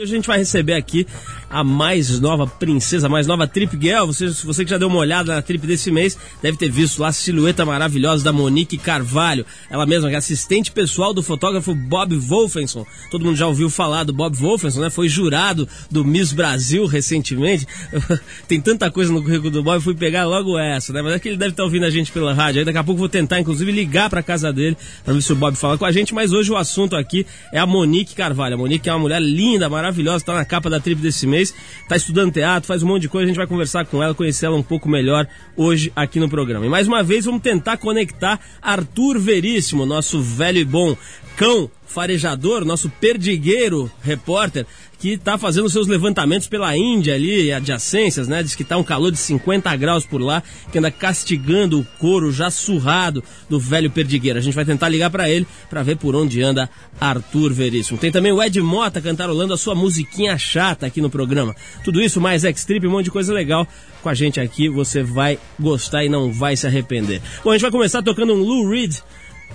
a gente vai receber aqui a mais nova princesa, a mais nova trip girl. Você, você que já deu uma olhada na trip desse mês, deve ter visto lá a silhueta maravilhosa da Monique Carvalho. Ela mesma, é assistente pessoal do fotógrafo Bob Wolfenson. Todo mundo já ouviu falar do Bob Wolfenson, né? Foi jurado do Miss Brasil recentemente. Tem tanta coisa no currículo do Bob, fui pegar logo essa, né? Mas é que ele deve estar ouvindo a gente pela rádio. Aí daqui a pouco vou tentar, inclusive, ligar para casa dele para ver se o Bob fala com a gente. Mas hoje o assunto aqui é a Monique Carvalho. A Monique é uma mulher linda, maravilhosa maravilhosa, está na capa da trip desse mês, está estudando teatro, faz um monte de coisa, a gente vai conversar com ela, conhecer ela um pouco melhor hoje aqui no programa. E mais uma vez vamos tentar conectar Arthur Veríssimo, nosso velho e bom cão farejador, nosso perdigueiro repórter, que está fazendo seus levantamentos pela Índia ali, adjacências, né? Diz que está um calor de 50 graus por lá, que anda castigando o couro já surrado do velho perdigueiro. A gente vai tentar ligar para ele para ver por onde anda Arthur Veríssimo. Tem também o Ed Mota cantarolando a sua musiquinha chata aqui no programa. Tudo isso mais X-Trip, um monte de coisa legal com a gente aqui. Você vai gostar e não vai se arrepender. Bom, a gente vai começar tocando um Lou Reed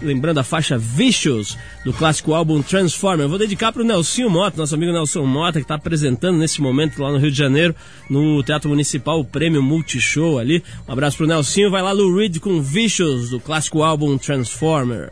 lembrando a faixa Vicious do clássico álbum Transformer. Eu vou dedicar para o Nelson Mota, nosso amigo Nelson Mota, que está apresentando nesse momento lá no Rio de Janeiro, no Teatro Municipal, o prêmio Multishow ali. Um abraço para o Nelson. Vai lá, Lou Reed com Vicious do clássico álbum Transformer.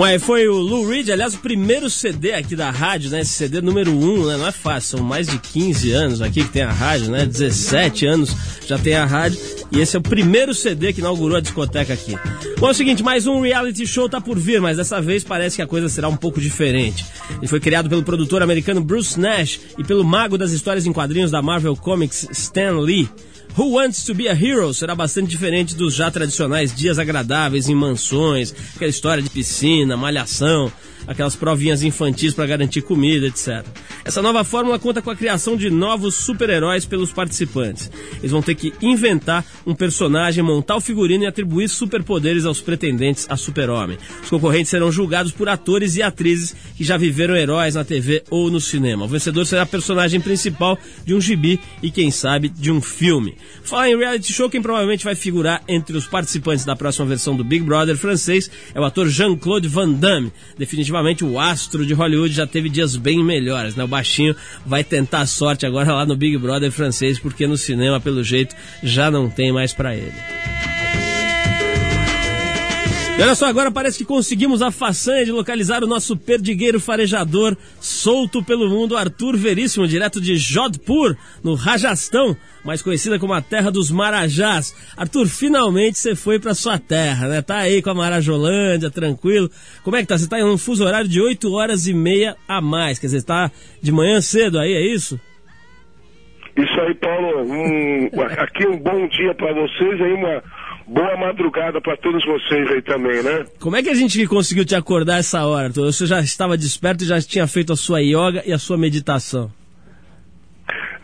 Aí foi o Lou Reed, aliás, o primeiro CD aqui da rádio, né? Esse CD número 1, um, né? Não é fácil, são mais de 15 anos aqui que tem a rádio, né? 17 anos já tem a rádio. E esse é o primeiro CD que inaugurou a discoteca aqui. Bom, é o seguinte, mais um reality show tá por vir, mas dessa vez parece que a coisa será um pouco diferente. Ele foi criado pelo produtor americano Bruce Nash e pelo mago das histórias em quadrinhos da Marvel Comics, Stan Lee. Who Wants to Be a Hero será bastante diferente dos já tradicionais dias agradáveis em mansões, aquela história de piscina, malhação, aquelas provinhas infantis para garantir comida, etc. Essa nova fórmula conta com a criação de novos super-heróis pelos participantes. Eles vão ter que inventar um personagem, montar o figurino e atribuir superpoderes aos pretendentes a super-homem. Os concorrentes serão julgados por atores e atrizes que já viveram heróis na TV ou no cinema. O vencedor será a personagem principal de um gibi e, quem sabe, de um filme. Fala em reality show, quem provavelmente vai figurar entre os participantes da próxima versão do Big Brother francês é o ator Jean-Claude Van Damme. Definitivamente o astro de Hollywood já teve dias bem melhores, né? O baixinho vai tentar a sorte agora lá no Big Brother francês, porque no cinema, pelo jeito, já não tem mais para ele. E olha só, agora parece que conseguimos a façanha de localizar o nosso perdigueiro farejador solto pelo mundo, Arthur Veríssimo, direto de Jodhpur, no Rajastão, mais conhecida como a terra dos Marajás. Arthur, finalmente você foi para sua terra, né? Tá aí com a Marajolândia, tranquilo. Como é que tá? Você tá em um fuso horário de 8 horas e meia a mais, quer dizer, tá de manhã cedo aí, é isso? Isso aí, Paulo. Um, aqui um bom dia para vocês, aí uma boa madrugada para todos vocês aí também, né? Como é que a gente conseguiu te acordar essa hora? Você já estava desperto e já tinha feito a sua yoga e a sua meditação?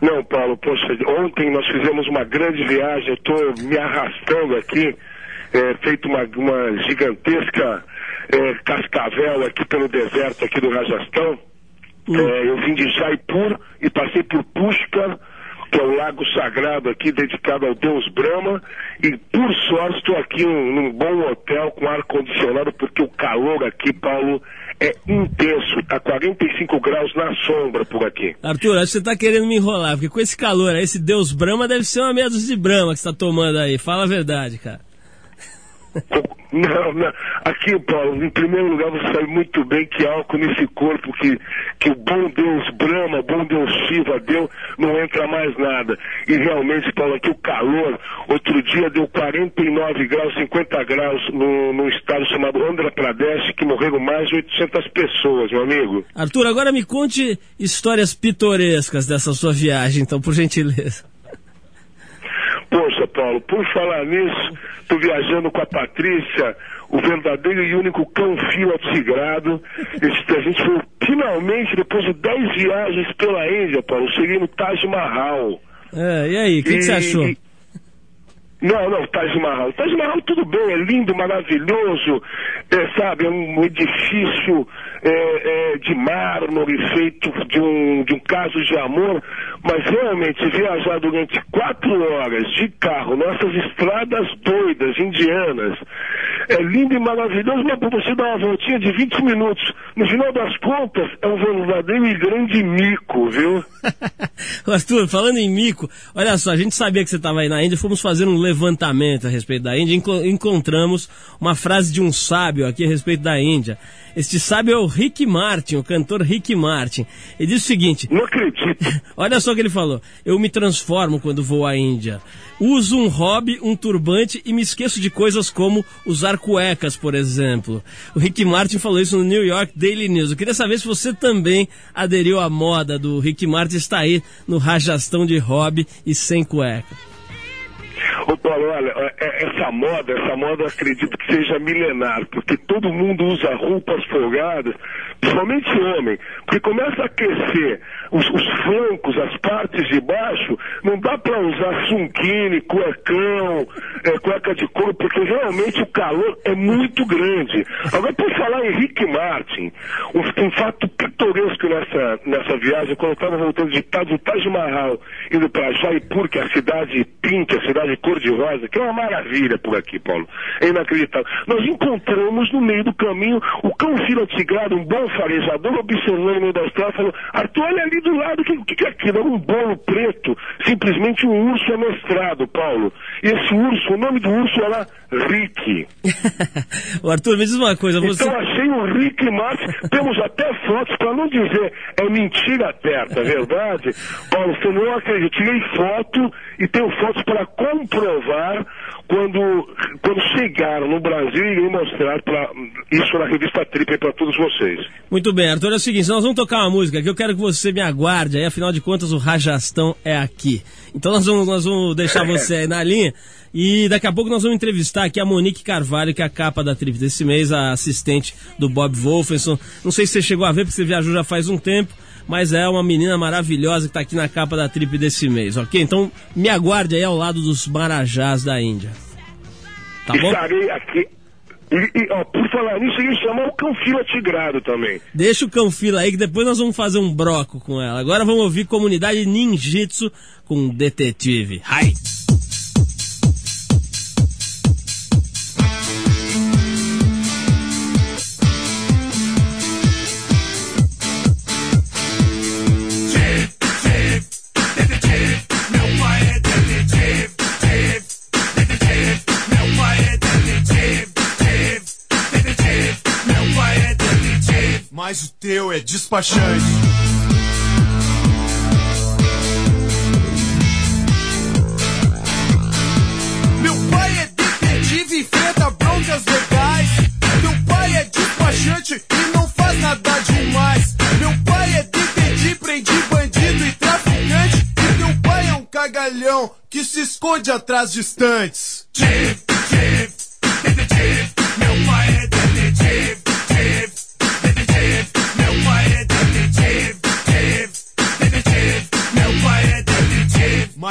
Não, Paulo, poxa, ontem nós fizemos uma grande viagem, eu estou me arrastando aqui, é, feito uma, uma gigantesca é, cascavel aqui pelo deserto aqui do Rajastão. Hum. É, eu vim de Jaipur e passei por Pushkar, que é o lago sagrado aqui dedicado ao deus Brahma. E por sorte estou aqui num, num, bom hotel com ar condicionado, porque o calor aqui, Paulo, é intenso. Tá 45 graus na sombra por aqui. Arthur, acho que você está querendo me enrolar, porque com esse calor esse deus Brahma deve ser uma meia dúzia de Brahma que está tomando aí. Fala a verdade, cara. Não, não. Aqui, Paulo, em primeiro lugar, você sabe muito bem que álcool nesse corpo que, que o bom Deus Brahma, bom Deus Shiva deu, não entra mais nada. E realmente, Paulo, aqui o calor, outro dia deu 49 graus, 50 graus no, no estado chamado Andhra Pradesh, que morreram mais de 800 pessoas, meu amigo. Arthur, agora me conte histórias pitorescas dessa sua viagem, então, por gentileza. Poxa, Paulo, por falar nisso, estou viajando com a Patrícia, o verdadeiro e único cão fila tigrado. A gente foi finalmente, depois de 10 viagens pela Índia, Paulo, cheguei no Taj Mahal. É, e aí, o que, que, você achou? E, não, não, Taj Mahal. Taj Mahal tudo bem, é lindo, maravilhoso, é, sabe, é um edifício é, é, de mármore feito de um, de um caso de amor, mas realmente viajar durante quatro horas de carro nessas estradas doidas, indianas, é lindo e maravilhoso, mas para você dar uma voltinha de 20 minutos, no final das contas, é um verdadeiro e grande mico, viu? Arthur, falando em mico, olha só, a gente sabia que você estava aí na Índia, fomos fazer um levantamento a respeito da Índia, encontramos uma frase de um sábio aqui a respeito da Índia. Este sábio é o Rick Martin, o cantor Rick Martin. Ele diz o seguinte: Não acredito. Olha só o que ele falou. Eu me transformo quando vou à Índia. Uso um hobby, um turbante e me esqueço de coisas como usar cuecas, por exemplo. O Rick Martin falou isso no New York Daily News. Eu queria saber se você também aderiu à moda do Rick Martin está aí no rajastão de hobby e sem cueca. Ô Paulo, olha, é, essa moda, essa moda acredito que seja milenar, porque todo mundo usa roupas folgadas, principalmente homem, porque começa a aquecer os, os flancos, as partes de baixo, não dá para usar sunquine, cuecão, é, cueca de couro, porque realmente o calor é muito grande. Agora, por falar em Rick Martin, um, um fato pitoresco nessa, nessa viagem, quando eu estava voltando de Taj Mahal, indo para Jaipur, que é a cidade pink, a cidade cor-de-rosa, que é uma maravilha por aqui, Paulo. É inacreditável. Nós encontramos no meio do caminho o cão fila tigrado, um bom farejador, observando no meio da estrada, falou, Arthur, olha ali do lado, o que, que é aquilo? É um bolo preto, simplesmente um urso amestrado, Paulo. E esse urso, o nome do urso era Rick. o Arthur, me diz uma coisa, você... Então achei o Rick Martin, temos até fotos, para não dizer, é mentira perto, é verdade? Paulo, você não acredita, tirei foto e tenho fotos para comprovar quando, quando chegaram no Brasil e mostrar pra, isso na revista Trip para todos vocês. Muito bem, Arthur, é o seguinte, nós vamos tocar uma música que eu quero que você me aguarde, aí afinal de contas o Rajastão é aqui. Então nós vamos, nós vamos deixar você aí na linha e daqui a pouco nós vamos entrevistar aqui a Monique Carvalho, que é a capa da Trip desse mês, a assistente do Bob Wolfenson. Não sei se você chegou a ver, porque você viajou já faz um tempo, mas é uma menina maravilhosa que está aqui na capa da trip desse mês, ok? Então me aguarde aí ao lado dos Marajás da Índia. Tá bom? Estarei aqui e, e ó, por falar nisso, eu ia chamar o Canfila Tigrado também. Deixa o Canfila aí que depois nós vamos fazer um broco com ela. Agora vamos ouvir Comunidade Ninjitsu com Detetive. Hai! Mas o teu é despachante. Meu pai é detetive e enfrenta broncas legais. Meu pai é despachante e não faz nada demais. Meu pai é detetive, prende bandido e traficante. E meu pai é um cagalhão que se esconde atrás de estantes. Meu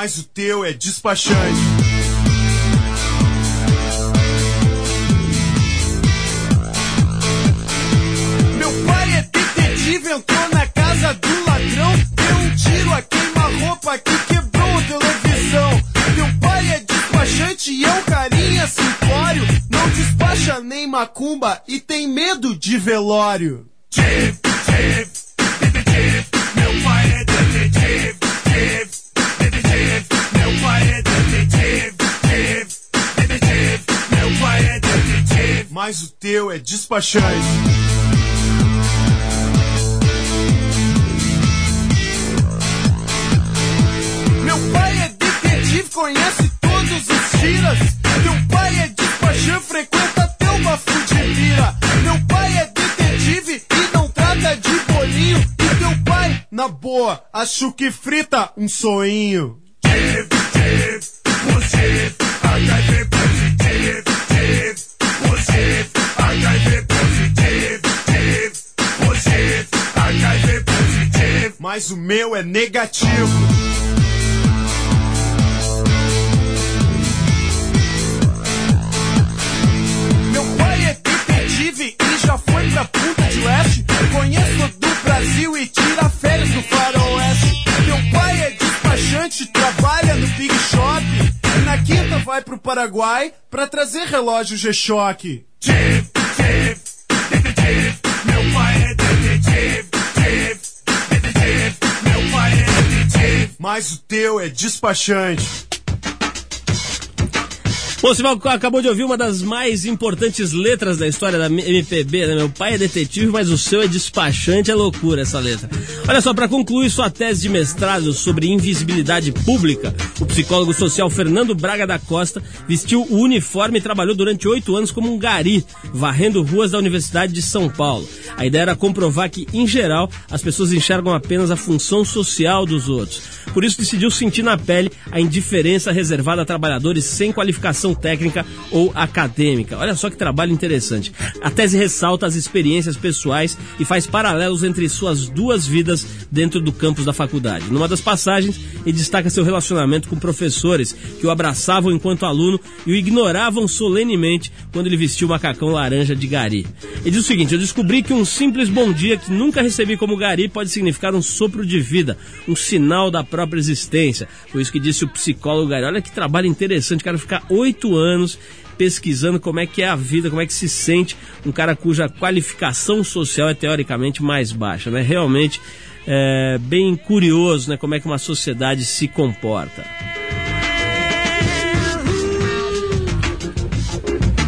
mas o teu é despachante. Meu pai é detetive, entrou na casa do ladrão, deu um tiro a queima-roupa que quebrou a televisão. Meu pai é despachante e é um carinha simplório, não despacha nem macumba e tem medo de velório. Meu pai é detetive, mas o teu é despachante. Meu pai é detetive, conhece todos os tiras. Meu pai é despachante, frequenta até uma fudivira. Meu pai é detetive e não trata de bolinho. E teu pai, na boa, acho que frita um soinho. Mas o meu é negativo. Meu pai é detetive e já foi pra Punta de Leste. Conheço do Brasil e tira férias no faroeste. Meu pai é despachante, trabalha no Big Shop. E na quinta vai pro Paraguai pra trazer relógio G-Shock. Meu pai é detetive, mas o teu é despachante. Bom, Sival acabou de ouvir uma das mais importantes letras da história da MPB, né? Meu pai é detetive, mas o seu é despachante, é loucura essa letra. Olha só, para concluir sua tese de mestrado sobre invisibilidade pública, o psicólogo social Fernando Braga da Costa vestiu o uniforme e trabalhou durante oito anos como um gari, varrendo ruas da Universidade de São Paulo. A ideia era comprovar que, em geral, as pessoas enxergam apenas a função social dos outros. Por isso decidiu sentir na pele a indiferença reservada a trabalhadores sem qualificação técnica ou acadêmica. Olha só que trabalho interessante. A tese ressalta as experiências pessoais e faz paralelos entre suas duas vidas dentro do campus da faculdade. Numa das passagens, ele destaca seu relacionamento com professores que o abraçavam enquanto aluno e o ignoravam solenemente quando ele vestiu o macacão laranja de gari. Ele diz o seguinte: Eu descobri que um simples bom dia que nunca recebi como gari pode significar um sopro de vida, um sinal da própria existência. Foi isso que disse o psicólogo Gari. Olha que trabalho interessante, cara ficar oito oito anos pesquisando como é que é a vida, como é que se sente um cara cuja qualificação social é teoricamente mais baixa, né? Realmente é bem curioso, né? Como é que uma sociedade se comporta.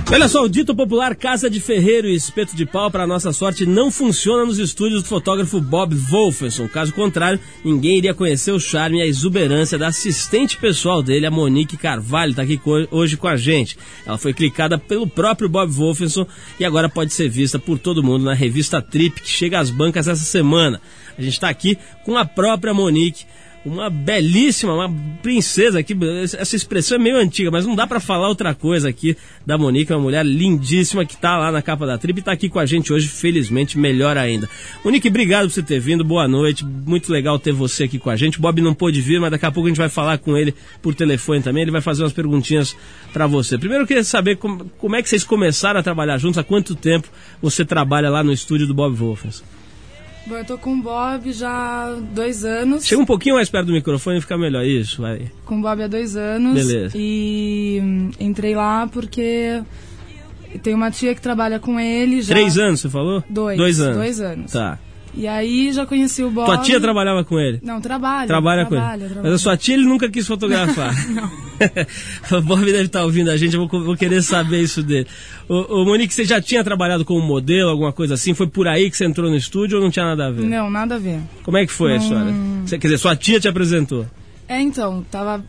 Olha só, o dito popular Casa de Ferreiro e Espeto de Pau, para nossa sorte, não funciona nos estúdios do fotógrafo Bob Wolferson. Caso contrário, ninguém iria conhecer o charme e a exuberância da assistente pessoal dele, a Monique Carvalho, está aqui hoje com a gente. Ela foi clicada pelo próprio Bob Wolferson e agora pode ser vista por todo mundo na revista Trip, que chega às bancas essa semana. A gente está aqui com a própria Monique uma belíssima, uma princesa aqui. Essa expressão é meio antiga, mas não dá para falar outra coisa aqui da Monique, uma mulher lindíssima que tá lá na capa da trip e tá aqui com a gente hoje, felizmente, melhor ainda. Monique, obrigado por você ter vindo, boa noite, muito legal ter você aqui com a gente. Bob não pôde vir, mas daqui a pouco a gente vai falar com ele por telefone também, ele vai fazer umas perguntinhas para você. Primeiro eu queria saber como, como é que vocês começaram a trabalhar juntos, há quanto tempo você trabalha lá no estúdio do Bob Wolfens? Bom, eu tô com o Bob já há dois anos. Chega um pouquinho mais perto do microfone e fica melhor. Isso, vai. Com o Bob há dois anos. Beleza. E hum, entrei lá porque tem uma tia que trabalha com ele já. Três anos, você falou? Dois. Dois anos. Dois anos. Tá. E aí já conheci o Bob. Tua tia trabalhava com ele? Não, trabalha. Trabalha com ele. trabalha, Mas a sua tia ele nunca quis fotografar. Não. o Bob deve estar ouvindo a gente, eu vou, vou querer saber isso dele. Ô, ô, Monique, você já tinha trabalhado como modelo, alguma coisa assim? Foi por aí que você entrou no estúdio ou não tinha nada a ver? Não, nada a ver. Como é que foi a história? Você- quer dizer, sua tia te apresentou. É, então, tava.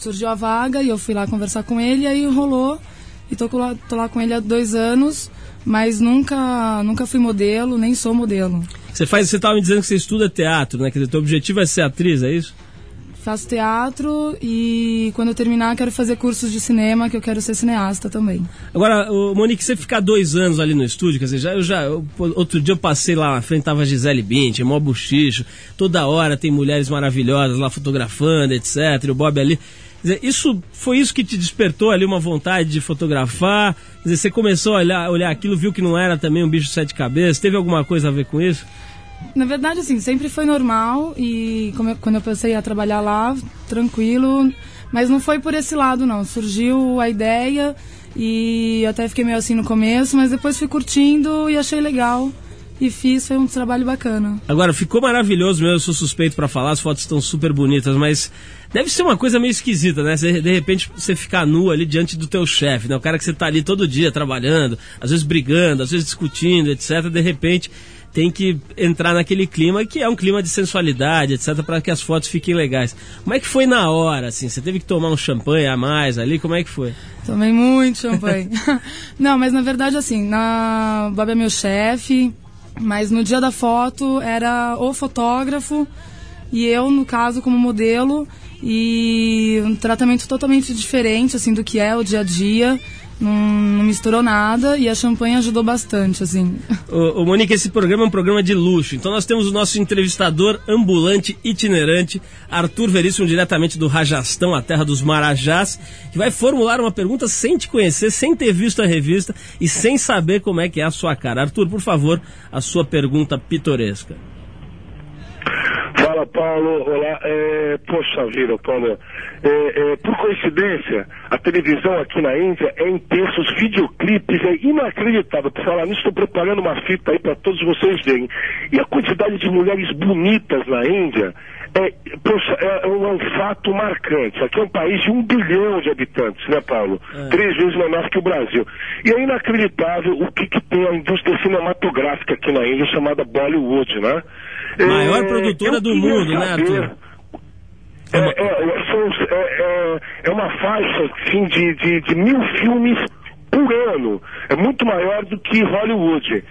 Surgiu a vaga e eu fui lá conversar com ele, aí rolou. E tô, tô lá com ele há dois anos, mas nunca, nunca fui modelo, nem sou modelo. Você faz, você estava me dizendo que você estuda teatro, né? Quer dizer, teu objetivo é ser atriz, é isso? Faço teatro e quando eu terminar quero fazer cursos de cinema, que eu quero ser cineasta também. Agora, Monique, você ficar dois anos ali no estúdio, quer dizer, já, eu já, eu- outro dia eu passei lá na frente, tava a Gisele Bündchen, mó buchicho, toda hora tem mulheres maravilhosas lá fotografando, etc, e o Bob ali. Dizer, isso, foi isso que te despertou ali uma vontade de fotografar? Dizer, você começou a olhar, olhar aquilo, viu que não era também um bicho de sete cabeças, teve alguma coisa a ver com isso? Na verdade, assim, sempre foi normal e eu- quando eu passei a trabalhar lá, tranquilo, mas não foi por esse lado, não. Surgiu a ideia e até fiquei meio assim no começo, mas depois fui curtindo e achei legal e fiz, foi um trabalho bacana. Agora, ficou maravilhoso mesmo, eu sou suspeito pra falar, as fotos estão super bonitas, mas deve ser uma coisa meio esquisita, né? Você, de repente você ficar nu ali diante do teu chefe, né? O cara que você tá ali todo dia trabalhando, às vezes brigando, às vezes discutindo, etc. De repente tem que entrar naquele clima que é um clima de sensualidade, etc, para que as fotos fiquem legais. Como é que foi na hora, assim? Você teve que tomar um champanhe a mais ali? Como é que foi? Tomei muito champanhe. não, mas na verdade, assim, na... o Bob é meu chefe, mas no dia da foto era o fotógrafo e eu, no caso, como modelo, e um tratamento totalmente diferente, assim, do que é o dia a dia. Não, não misturou nada e a champanhe ajudou bastante, assim. Ô, ô, Monique, esse programa é um programa de luxo. Então nós temos o nosso entrevistador ambulante itinerante, Arthur Veríssimo, diretamente do Rajastão, a terra dos Marajás, que vai formular uma pergunta sem te conhecer, sem ter visto a revista e sem saber como é que é a sua cara. Arthur, por favor, a sua pergunta pitoresca. Paulo. Olá. É, poxa vida, Paulo. É, é, por coincidência, a televisão aqui na Índia é intensa, os videoclipes é inacreditável. Por falar nisso, estou preparando uma fita aí para todos vocês verem. E a quantidade de mulheres bonitas na Índia é, poxa, é, um, é um fato marcante. Aqui é um país de um bilhão de habitantes, né, Paulo? Três vezes menor que o Brasil. E é inacreditável o que, que tem a indústria cinematográfica aqui na Índia, chamada Bollywood, né? Maior É, produtora do mundo, né, saber- Arthur? É, é, são- é, é- é uma faixa assim, de, de, de mil filmes por ano. É muito maior do que Hollywood.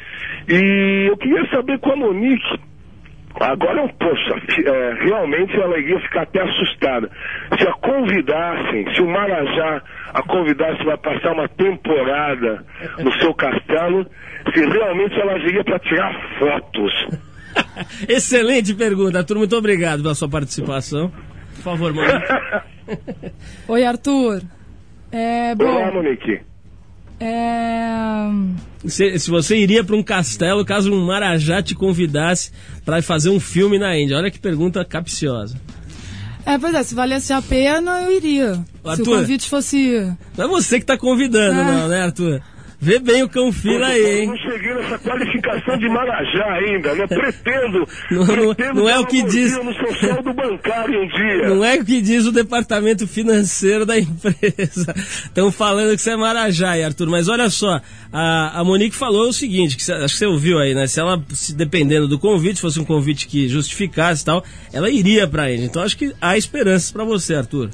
E eu queria saber com a Monique. Agora, poxa, é, realmente ela iria ficar até assustada. Se a convidassem, se o Marajá a convidasse para passar uma temporada no seu castelo, se realmente ela viria para tirar fotos. Excelente pergunta, Arthur. Muito obrigado pela sua participação. Por favor, Monique. Oi, Arthur. É, Olá, bom, Monique. é... Se, se você iria para um castelo caso um Marajá te convidasse para fazer um filme na Índia? Olha que pergunta capciosa. É, pois é, se valesse a pena, eu iria. Se o Arthur. convite fosse... Não é você que tá convidando, Ah. não, né, Arthur? Vê bem o cão fila aí, hein? não cheguei nessa qualificação de Marajá ainda, né? Pretendo. Não- pretendo não é o que diz- no saldo bancário um dia. Não é o que diz o departamento financeiro da empresa. Estão falando que você é Marajá, hein, Arthur. Mas olha só, a, a Monique falou o seguinte, que acho que você ouviu aí, né? Se ela, se dependendo do convite, fosse um convite que justificasse e tal, ela iria pra Índia. Então acho que há esperanças pra você, Arthur.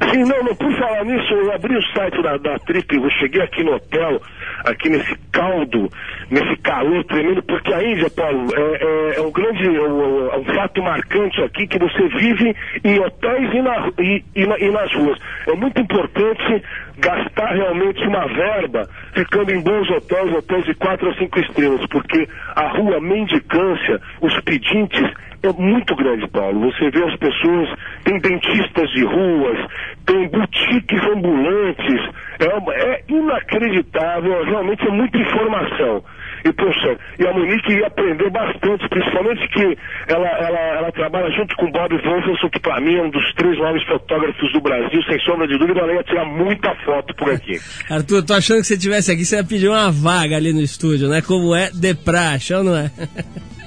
Sim, não, não, por falar nisso, eu abri o site da, da Trip, eu cheguei aqui no hotel, aqui nesse caldo, nesse calor tremendo, porque a Índia, Paulo, é, é, é um grande, é um, é um fato marcante aqui que você vive em hotéis e, na, e, e, na, e nas ruas. É muito importante gastar realmente uma verba ficando em bons hotéis, hotéis de quatro ou cinco estrelas, porque a rua mendicância, os pedintes, é muito grande, Paulo. Você vê as pessoas, tem dentistas de ruas, tem boutiques ambulantes, é, é inacreditável, realmente é muita informação. E, poxa, e a Monique ia aprender bastante, principalmente que ela, ela, ela trabalha junto com o Bob Wolferson, que para mim é um dos três maiores fotógrafos do Brasil, sem sombra de dúvida, ela ia tirar muita foto por aqui. Arthur, tô achando que você estivesse aqui, você ia pedir uma vaga ali no estúdio, né? Como é de praxe, ou não é?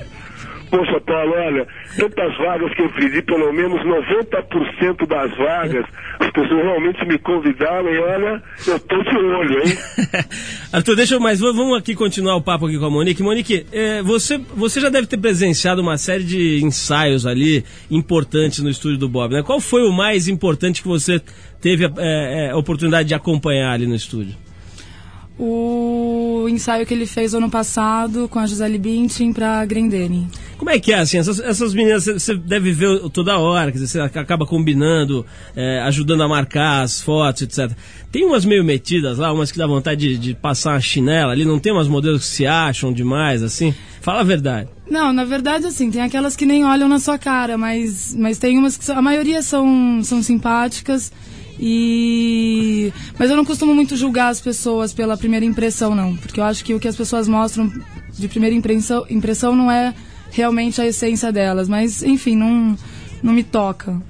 Poxa, Paulo, olha, tantas vagas que eu pedi, pelo menos 90% das vagas, as pessoas realmente me convidaram e olha, eu tô de olho, hein? Arthur, deixa eu mais, vamos aqui continuar o papo aqui com a Monique. Monique, é, você, você já deve ter presenciado uma série de ensaios ali importantes no estúdio do Bob, né? Qual foi o mais importante que você teve a é, é, oportunidade de acompanhar ali no estúdio? O ensaio que ele fez ano passado com a Gisele Bündchen para Grendene. Como é que é, assim, essas, essas meninas você deve ver toda hora, quer dizer, você acaba combinando, é, ajudando a marcar as fotos, etc. Tem umas meio metidas lá, umas que dá vontade de, de passar uma chinela ali, não tem umas modelos que se acham demais, assim? Fala a verdade. Não, na verdade, assim, tem aquelas que nem olham na sua cara, mas, mas tem umas que a maioria são, são simpáticas. E mas eu não costumo muito julgar as pessoas pela primeira impressão, não, porque eu acho que o que as pessoas mostram de primeira impressão, impressão não é realmente a essência delas, mas enfim, não não me toca.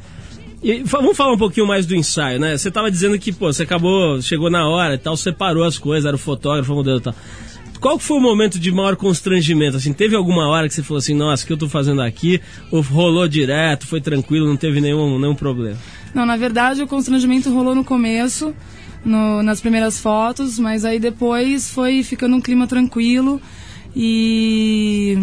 E, vamos falar um pouquinho mais do ensaio, né? Você estava dizendo que, pô, você acabou, chegou na hora e tal, separou as coisas, era o fotógrafo, o modelo e tal. Qual foi o momento de maior constrangimento? Assim, teve alguma hora que você falou assim, nossa, o que eu estou fazendo aqui? Ou rolou direto, foi tranquilo, não teve nenhum, nenhum problema? Não, na verdade o constrangimento rolou no começo, no, nas primeiras fotos, mas aí depois foi ficando um clima tranquilo. E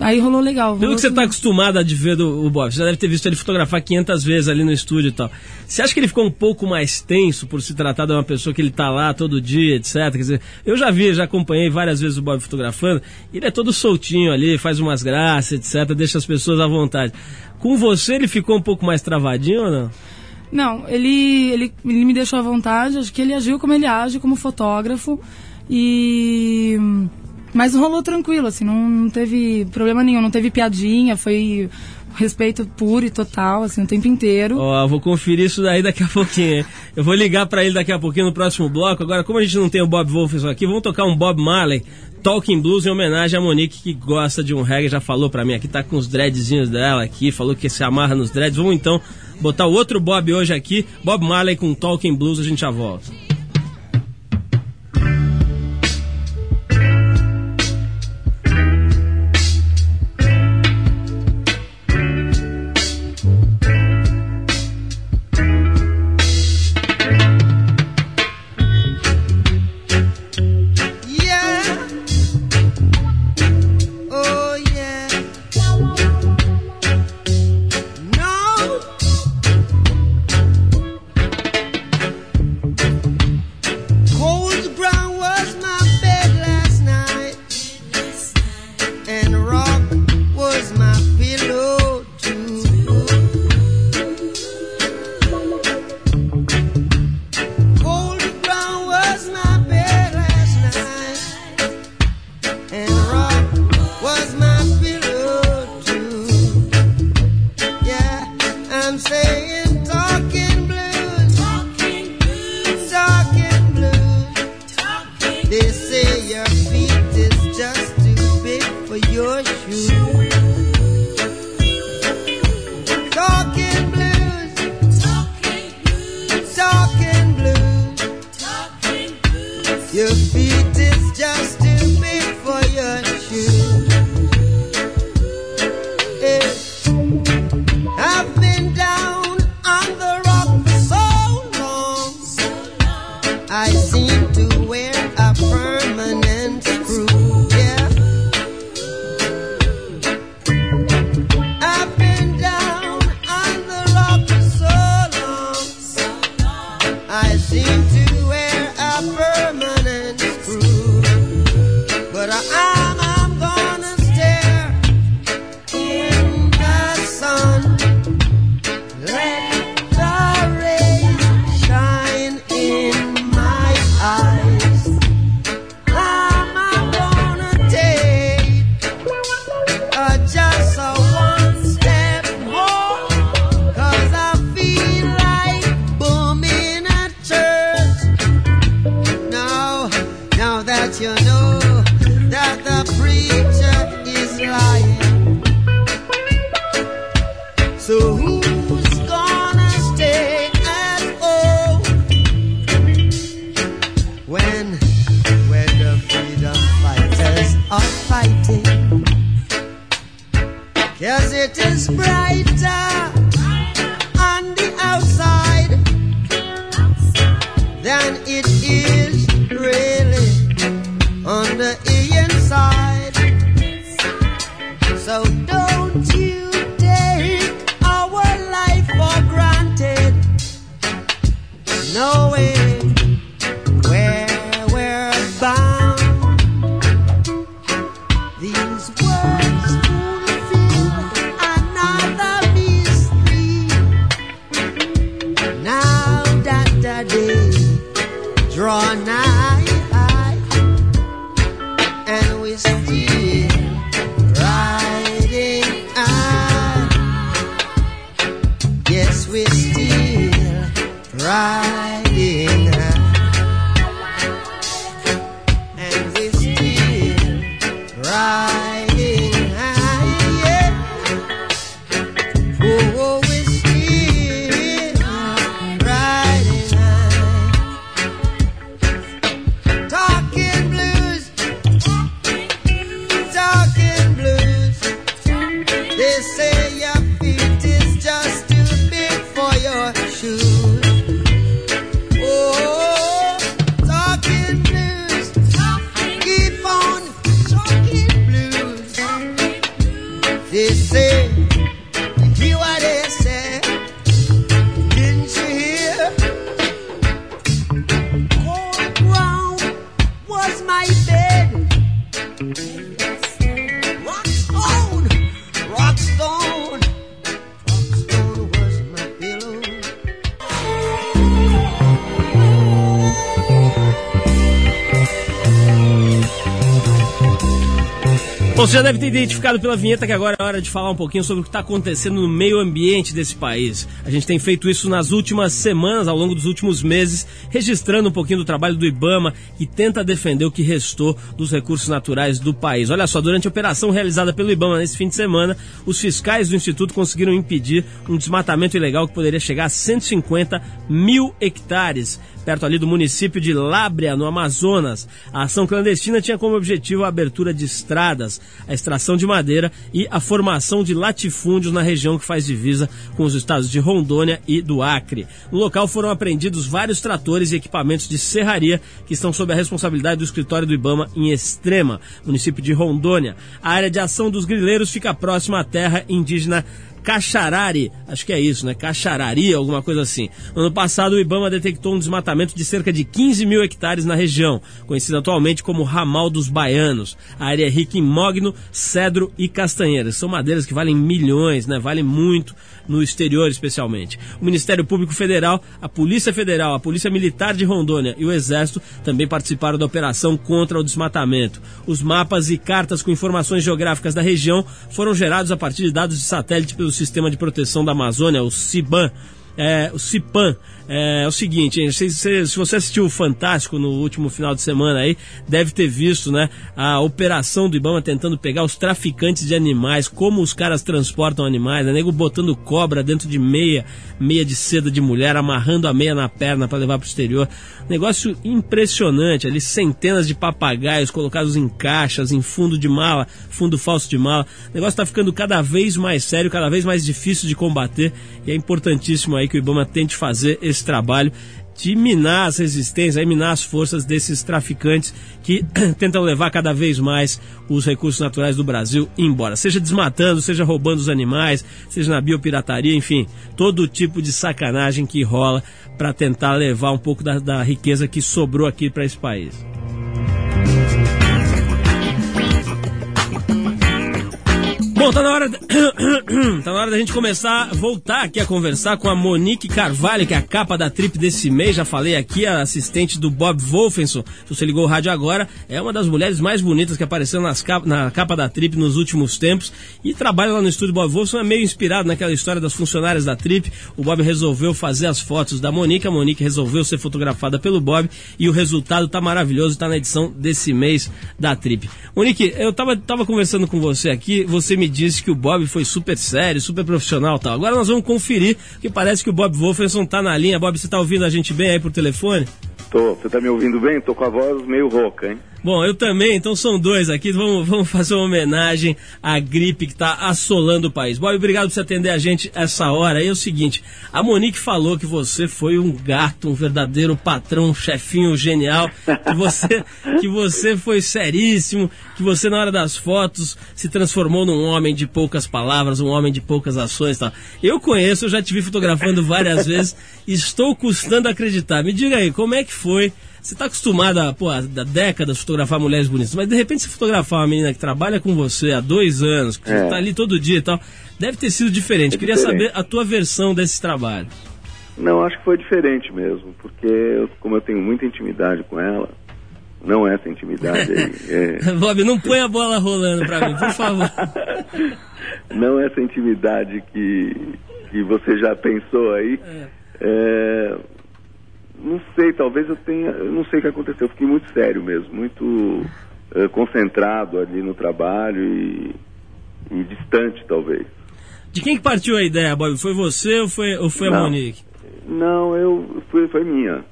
aí rolou legal. Rolou Pelo que você está acostumado a ver do o Bob, você já deve ter visto ele fotografar 500 vezes ali no estúdio e tal. Você acha que ele ficou um pouco mais tenso por se tratar de uma pessoa que ele está lá todo dia, etc? Quer dizer, eu já vi, já acompanhei várias vezes o Bob fotografando. Ele é todo soltinho ali, faz umas graças, etc. Deixa as pessoas à vontade. Com você ele ficou um pouco mais travadinho ou não? Não, ele, ele, ele me deixou à vontade, acho que ele agiu como ele age, como fotógrafo. E. Mas rolou tranquilo, assim, não, não teve problema nenhum, não teve piadinha, foi respeito puro e total, assim, o tempo inteiro. Ó, oh, vou conferir isso daí daqui a pouquinho? Eu vou ligar para ele daqui a pouquinho no próximo bloco. Agora, como a gente não tem o Bob Wolfson aqui, vamos tocar um Bob Marley, Talking Blues, em homenagem a Monique, que gosta de um reggae, já falou para mim aqui, tá com os dreadzinhos dela aqui, falou que se amarra nos dreads. Vamos então botar o outro Bob hoje aqui, Bob Marley com Talking Blues, a gente já volta. but I, I Right. Identificado pela vinheta que agora é hora de falar um pouquinho sobre o que está acontecendo no meio ambiente desse país. A gente tem feito isso nas últimas semanas, ao longo dos últimos meses, registrando um pouquinho do trabalho do Ibama, que tenta defender o que restou dos recursos naturais do país. Olha só, durante a operação realizada pelo Ibama nesse fim de semana, os fiscais do Instituto conseguiram impedir um desmatamento ilegal que poderia chegar a 150 mil hectares perto ali do município de Lábrea, no Amazonas. A ação clandestina tinha como objetivo a abertura de estradas, a extração de madeira e a formação de latifúndios na região que faz divisa com os estados de Rondônia e do Acre. No local foram apreendidos vários tratores e equipamentos de serraria que estão sob a responsabilidade do escritório do Ibama em Extrema, município de Rondônia. A área de ação dos grileiros fica próxima à terra indígena Cacharari, acho que é isso, né? Cacharari, alguma coisa assim. No ano passado, o Ibama detectou um desmatamento de cerca de 15 mil hectares na região, conhecida atualmente como Ramal dos Baianos. A área é rica em mogno, cedro e castanheiras. São madeiras que valem milhões, né? Valem muito no exterior, especialmente. O Ministério Público Federal, a Polícia Federal, a Polícia Militar de Rondônia e o Exército também participaram da operação contra o desmatamento. Os mapas e cartas com informações geográficas da região foram gerados a partir de dados de satélite pelo Sistema de Proteção da Amazônia, o CIBAN. É, o. É, é o seguinte, hein, se, se, se, você assistiu o Fantástico no último final de semana aí, deve ter visto, né, a operação do Ibama tentando pegar os traficantes de animais, como os caras transportam animais, né, nego botando cobra dentro de meia, meia de seda de mulher, amarrando a meia na perna para levar para o exterior. Negócio impressionante, ali centenas de papagaios colocados em caixas, em fundo de mala, fundo falso de mala. O negócio está ficando cada vez mais sério, cada vez mais difícil de combater e é importantíssimo aí que o Ibama tente fazer esse trabalho de minar as resistências, aí minar as forças desses traficantes que tentam levar cada vez mais os recursos naturais do Brasil embora. Seja desmatando, seja roubando os animais, seja na biopirataria, enfim, todo tipo de sacanagem que rola para tentar levar um pouco da, da riqueza que sobrou aqui para esse país. Bom, tá na hora de... tá na hora da gente começar voltar aqui a conversar com a Monique Carvalho, que é a capa da trip desse mês. Já falei aqui, a assistente do Bob Wolfenson. Se você ligou o rádio agora, é uma das mulheres mais bonitas que apareceu nas na capa da trip nos últimos tempos e trabalha lá no estúdio Bob Wolfenson. É meio inspirado naquela história das funcionárias da trip. O Bob resolveu fazer as fotos da Monique, a Monique resolveu ser fotografada pelo Bob e o resultado tá maravilhoso, tá na edição desse mês da trip. Monique, eu tava, tava conversando com você aqui, você me disse que o Bob foi super sério, super profissional tal. Agora nós vamos conferir, que parece que o Bob Wolferson tá na linha. Bob, você tá ouvindo a gente bem aí por telefone? Tô. Você tá me ouvindo bem? Tô com a voz meio rouca, hein? Bom, eu também, então são dois aqui. Vamos, vamos fazer uma homenagem à gripe que está assolando o país. Bob, obrigado por você atender a gente essa hora. E é o seguinte: a Monique falou que você foi um gato, um verdadeiro patrão, um chefinho genial, que você, que você foi seríssimo, que você, na hora das fotos, se transformou num homem de poucas palavras, um homem de poucas ações tal. Eu conheço, eu já te vi fotografando várias vezes, estou custando acreditar. Me diga aí, como é que foi? Você está acostumado a, pô, há décadas fotografar mulheres bonitas, mas de repente você fotografar uma menina que trabalha com você há dois anos, que está É. ali todo dia e tal, deve ter sido diferente. É Queria diferente. saber a tua versão desse trabalho. Não, acho que foi diferente mesmo, porque como eu tenho muita intimidade com ela, não essa intimidade aí, é, Bob, não põe a bola rolando pra mim, por favor. não essa intimidade que, que você já pensou aí. É, não sei, talvez eu tenha, eu não sei o que aconteceu, eu fiquei muito sério mesmo, muito eh, concentrado ali no trabalho e, e distante talvez. De quem que partiu a ideia, Bob? Foi você ou foi, ou foi a. Monique? Não, eu foi, foi minha.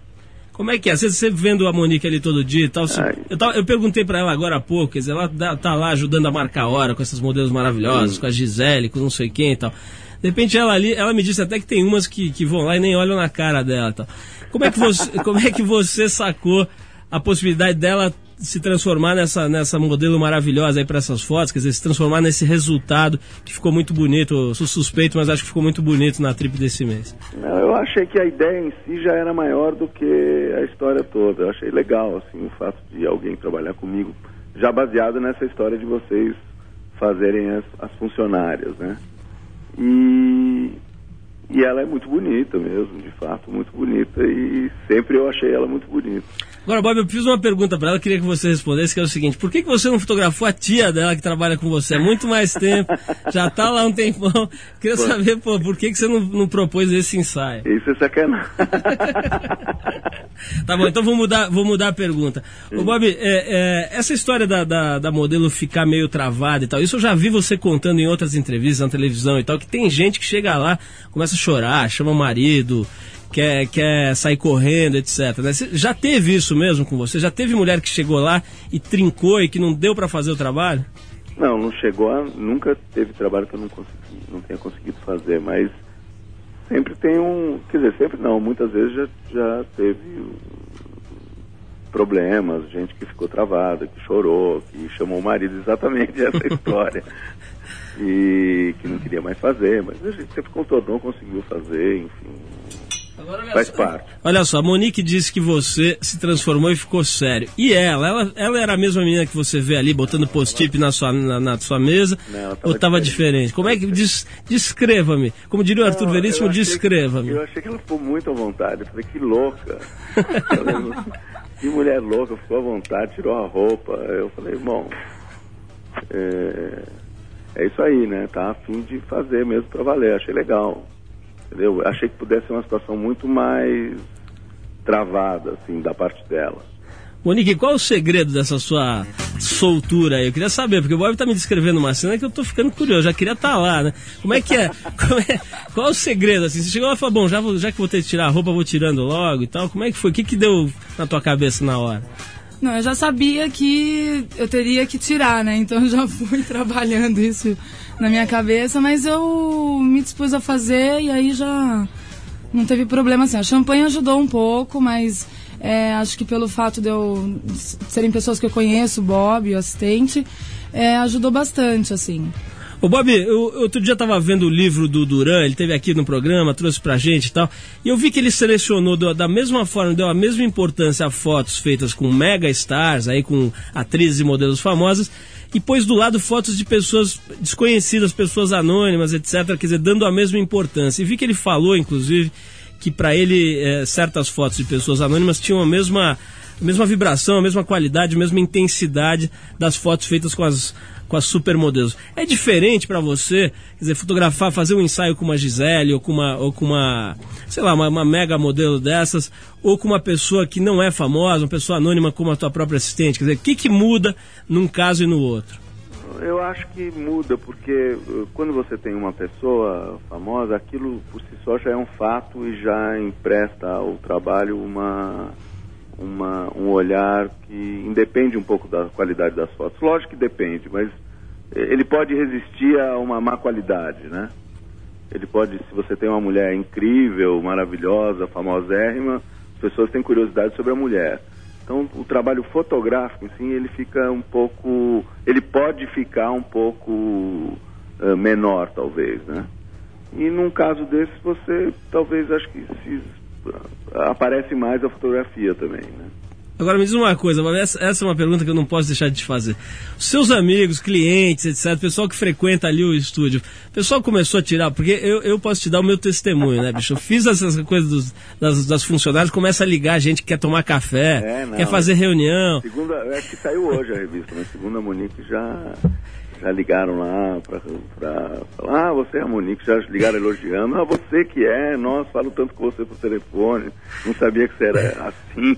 Como é que é? Você, você vendo a Monique ali todo dia e tal. se- eu, tava- eu perguntei pra ela agora há pouco, quer dizer, ela dá- tá lá ajudando a marcar hora com esses modelos maravilhosos, com a Gisele, com não sei quem e tal. De repente ela ali, ela me disse até que tem umas que, que vão lá e nem olham na cara dela e tal. Como é que você, como é que você sacou a possibilidade dela se transformar nessa, nessa modelo maravilhosa aí para essas fotos, quer dizer, se transformar nesse resultado que ficou muito bonito. Sou suspeito, mas acho que ficou muito bonito na trip desse mês. Não, eu achei que a ideia em si já era maior do que a história toda. Eu achei legal, assim, o fato de alguém trabalhar comigo, já baseado nessa história de vocês fazerem as, as funcionárias, né? E, e ela é muito bonita mesmo, de fato, muito bonita. E sempre eu achei ela muito bonita. Agora, Bob, eu fiz uma pergunta pra ela, queria que você respondesse, que é o seguinte: por que, que você não fotografou a tia dela que trabalha com você há muito mais tempo? Já tá lá um tempão. Queria saber, pô, por que, que você não, não propôs esse ensaio? Isso é sacanagem. Tá bom, então vou mudar, vou mudar a pergunta. Ô, Bob, é, é, essa história da, da, da modelo ficar meio travada e tal, isso eu já vi você contando em outras entrevistas na televisão e tal, que tem gente que chega lá, começa a chorar, chama o marido, quer, quer sair correndo, etc. né? Já teve isso mesmo com você? Já teve mulher que chegou lá e trincou e que não deu pra fazer o trabalho? Não, não chegou a. Nunca teve trabalho que eu não consegui, não tenha conseguido fazer, mas sempre tem um. Quer dizer, sempre não, muitas vezes já, já teve problemas, gente que ficou travada, que chorou, que chamou o marido exatamente essa história. E que não queria mais fazer, mas a gente sempre contornou, conseguiu fazer, enfim. Faz parte. Olha só, a Monique disse que você se transformou e ficou sério. E ela? Ela, ela era a mesma menina que você vê ali botando post-it na sua, na, na sua mesa? Não, ela tava ou estava diferente. diferente. Como é que. Des, descreva-me. Como diria o Arthur Não, Veríssimo, eu achei que- descreva-me. Eu achei que ela ficou muito à vontade. Eu falei, que louca. Que mulher louca, ficou à vontade, tirou a roupa. Eu falei, bom, é, é isso aí, né? Tá a fim de fazer mesmo pra valer. Achei legal. Entendeu? Achei que pudesse ser uma situação muito mais travada, assim, da parte dela. Monique, qual é o segredo dessa sua soltura aí? Eu queria saber, porque o Bob tá me descrevendo uma cena que eu tô ficando curioso, já queria estar lá, né? Como é que é? Como é- Qual é o segredo, assim? Você chegou lá e falou, bom, já, vou- já que vou ter que tirar a roupa, vou tirando logo e tal. Como é que foi? O que que deu na tua cabeça na hora? Não, eu já sabia que eu teria que tirar, né? Então eu já fui trabalhando isso na minha cabeça, mas eu me dispus a fazer e aí já não teve problema assim. A champanhe ajudou um pouco, mas é, acho que pelo fato de eu serem pessoas que eu conheço, o Bob, o assistente, é, ajudou bastante, assim. Ô Bob, eu, outro dia estava vendo o livro do Duran, ele teve aqui no programa, trouxe pra gente e tal, e eu vi que ele selecionou deu, da mesma forma, deu a mesma importância a fotos feitas com mega stars, aí com atrizes e modelos famosas, e pôs do lado fotos de pessoas desconhecidas, pessoas anônimas, etc., quer dizer, dando a mesma importância. E vi que ele falou, inclusive, que para ele é, certas fotos de pessoas anônimas tinham a mesma, a mesma vibração, a mesma qualidade, a mesma intensidade das fotos feitas com as, com as supermodelos. É diferente para você, quer dizer, fotografar, fazer um ensaio com uma Gisele ou com uma, ou com uma sei lá, uma, uma mega modelo dessas, ou com uma pessoa que não é famosa, uma pessoa anônima como a tua própria assistente? Quer dizer, o que, que muda num caso e no outro? Eu acho que muda, porque uh, quando você tem uma pessoa famosa, aquilo por si só já é um fato e já empresta ao trabalho uma, uma, um olhar que independe um pouco da qualidade das fotos. Lógico que depende, mas ele pode resistir a uma má qualidade, né? Ele pode, se você tem uma mulher incrível, maravilhosa, famosérrima, as pessoas têm curiosidade sobre a mulher. Então, o trabalho fotográfico, sim, ele fica um pouco, ele pode ficar um pouco uh, menor, talvez, né? E num caso desse, você talvez acho que se, aparece mais a fotografia também, né? Agora me diz uma coisa, essa, essa, é uma pergunta que eu não posso deixar de te fazer. Seus amigos, clientes, etc., pessoal que frequenta ali o estúdio, o pessoal começou a tirar, porque eu, eu posso te dar o meu testemunho, né, bicho? Eu fiz essas coisas dos, das, das funcionárias, começa a ligar gente que quer tomar café, é, não, quer fazer reunião. Segunda, é que saiu hoje a revista, mas segunda Monique já já ligaram lá para falar, ah, você é a Monique, já ligaram elogiando, ah, você que é, nossa, falo tanto com você por telefone, não sabia que você era assim.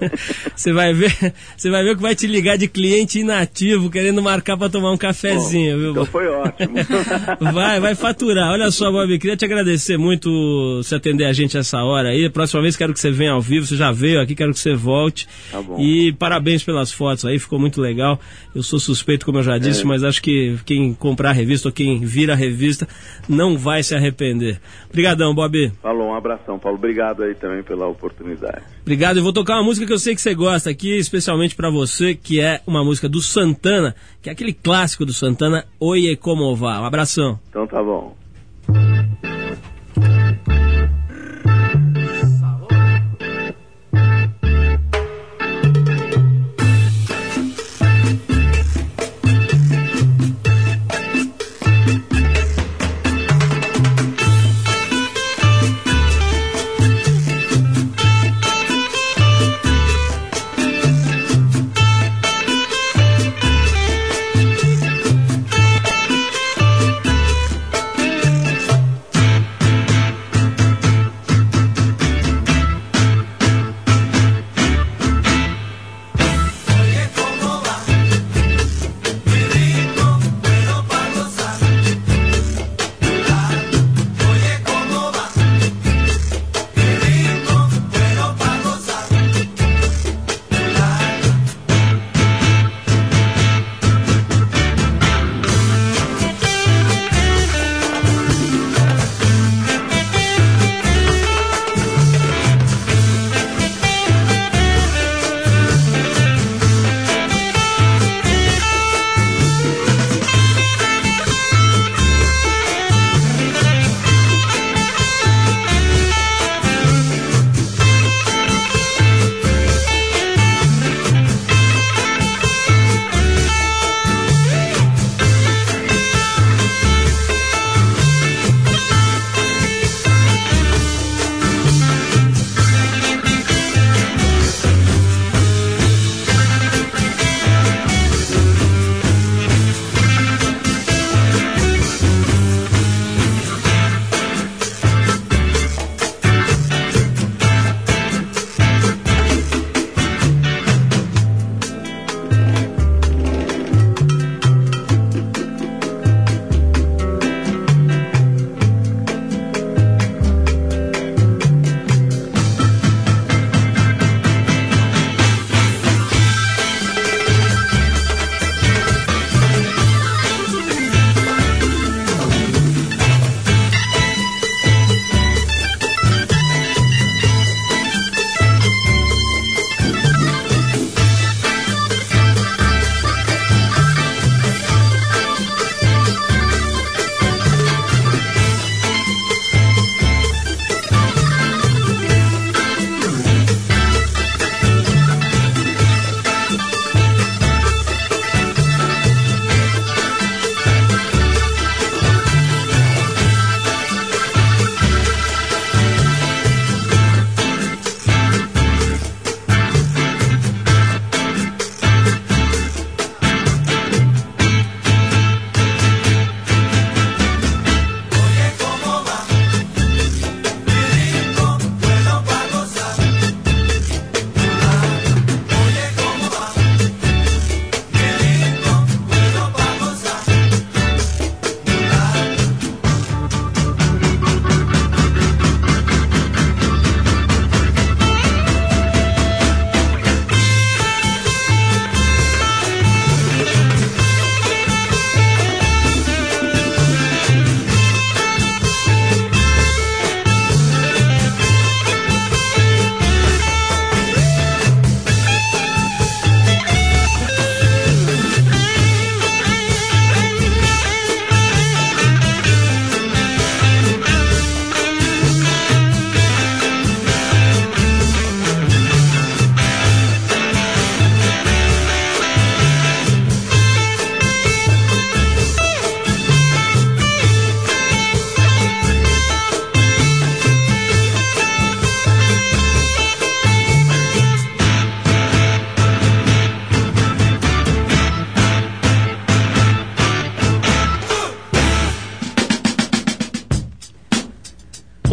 você vai ver, você vai ver que vai te ligar de cliente inativo, querendo marcar para tomar um cafezinho, Bom, viu? Então foi ótimo. vai, vai faturar. Olha só, Bob, queria te agradecer muito se atender a gente essa hora aí. Próxima vez quero que você venha ao vivo, você já veio aqui, quero que você volte. Tá bom. E parabéns pelas fotos aí, ficou muito legal. Eu sou suspeito, como eu já disse, é. mas acho que que quem comprar a revista ou quem vira a revista não vai se arrepender. Obrigadão, Bob. Falou, um abração, Paulo. Obrigado aí também pela oportunidade. Obrigado. Eu vou tocar uma música que eu sei que você gosta aqui, especialmente para você, que é uma música do Santana, que é aquele clássico do Santana, Oye Como Va. Um abração. Então tá bom.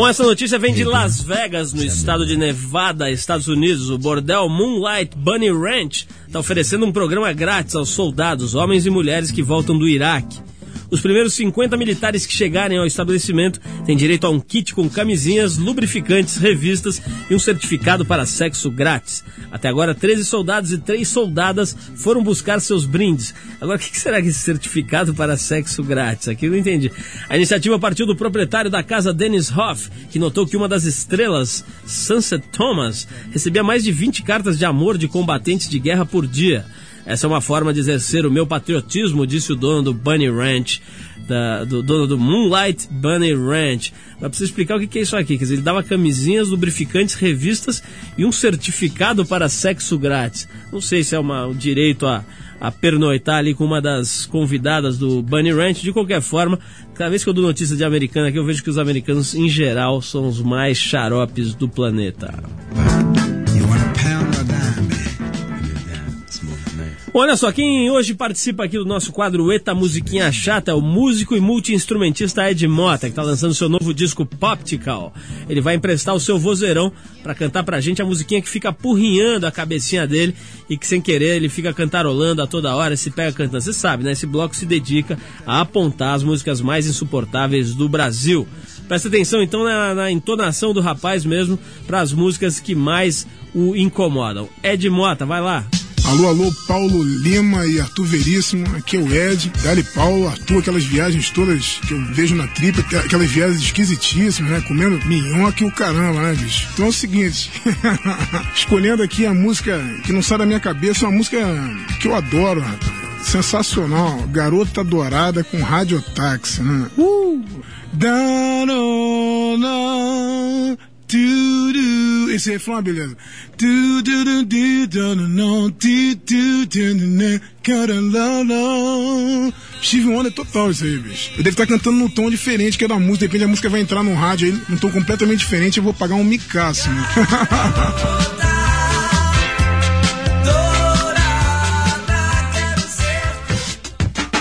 Bom, essa notícia vem de Las Vegas, no estado de Nevada, Estados Unidos. O bordel Moonlight Bunny Ranch está oferecendo um programa grátis aos soldados, homens e mulheres que voltam do Iraque. Os primeiros 50 militares que chegarem ao estabelecimento têm direito a um kit com camisinhas, lubrificantes, revistas e um certificado para sexo grátis. Até agora, 13 soldados e 3 soldadas foram buscar seus brindes. Agora, o que será que esse certificado para sexo grátis? Aqui eu não entendi. A iniciativa partiu do proprietário da casa Dennis Hoff, que notou que uma das estrelas, Sunset Thomas, recebia mais de 20 cartas de amor de combatentes de guerra por dia. Essa é uma forma de exercer o meu patriotismo, disse o dono do Bunny Ranch, da, do dono do Moonlight Bunny Ranch. Mas precisa explicar o que é isso aqui. Quer dizer, ele dava camisinhas, lubrificantes, revistas e um certificado para sexo grátis. Não sei se é uma, um direito a, a pernoitar ali com uma das convidadas do Bunny Ranch. De qualquer forma, cada vez que eu dou notícia de americana aqui, eu vejo que os americanos, em geral, são os mais xaropes do planeta. Olha só, quem hoje participa aqui do nosso quadro Eta Musiquinha Chata é o músico e multi-instrumentista Ed Mota, que está lançando seu novo disco Poptical. Ele vai emprestar o seu vozeirão para cantar pra gente a musiquinha que fica apurrinhando a cabecinha dele e que sem querer ele fica cantarolando a toda hora, se pega cantando. Você sabe, né? Esse bloco se dedica a apontar as músicas mais insuportáveis do Brasil. Presta atenção então na, na entonação do rapaz mesmo para as músicas que mais o incomodam. Ed Mota, vai lá. Alô, alô, Paulo Lima e Arthur Veríssimo, aqui é o Ed, Dali Paulo, Arthur, aquelas viagens todas que eu vejo na tripa, aquelas viagens esquisitíssimas, né? Comendo minhoca e o caramba, né, bicho? Então é o seguinte, escolhendo aqui a música que não sai da minha cabeça, uma música que eu adoro, rapaz. Sensacional, Garota Dourada com Radiotáxi, né? Uh! Esse refrão é uma beleza. Steve Wonder é total isso aí, bicho. Eu devo estar cantando num tom diferente que é da música. Depende, a música vai entrar no rádio aí, num tom completamente diferente. Eu vou pagar um micaço.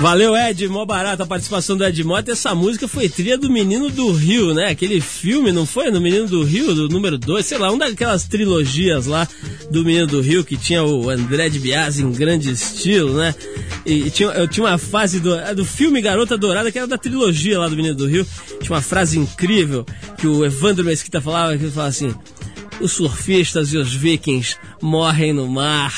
Valeu, Ed, mó barato a participação do Ed Mota. Essa música foi trilha do Menino do Rio, né? Aquele filme, não foi? No Menino do Rio, do número 2, sei lá, uma daquelas trilogias lá do Menino do Rio que tinha o André de Biasi em grande estilo, né? E, tinha, eu tinha uma fase do, do filme Garota Dourada, que era da trilogia lá do Menino do Rio. Tinha uma frase incrível que o Evandro Mesquita falava, que ele falava assim os surfistas e os vikings morrem no mar.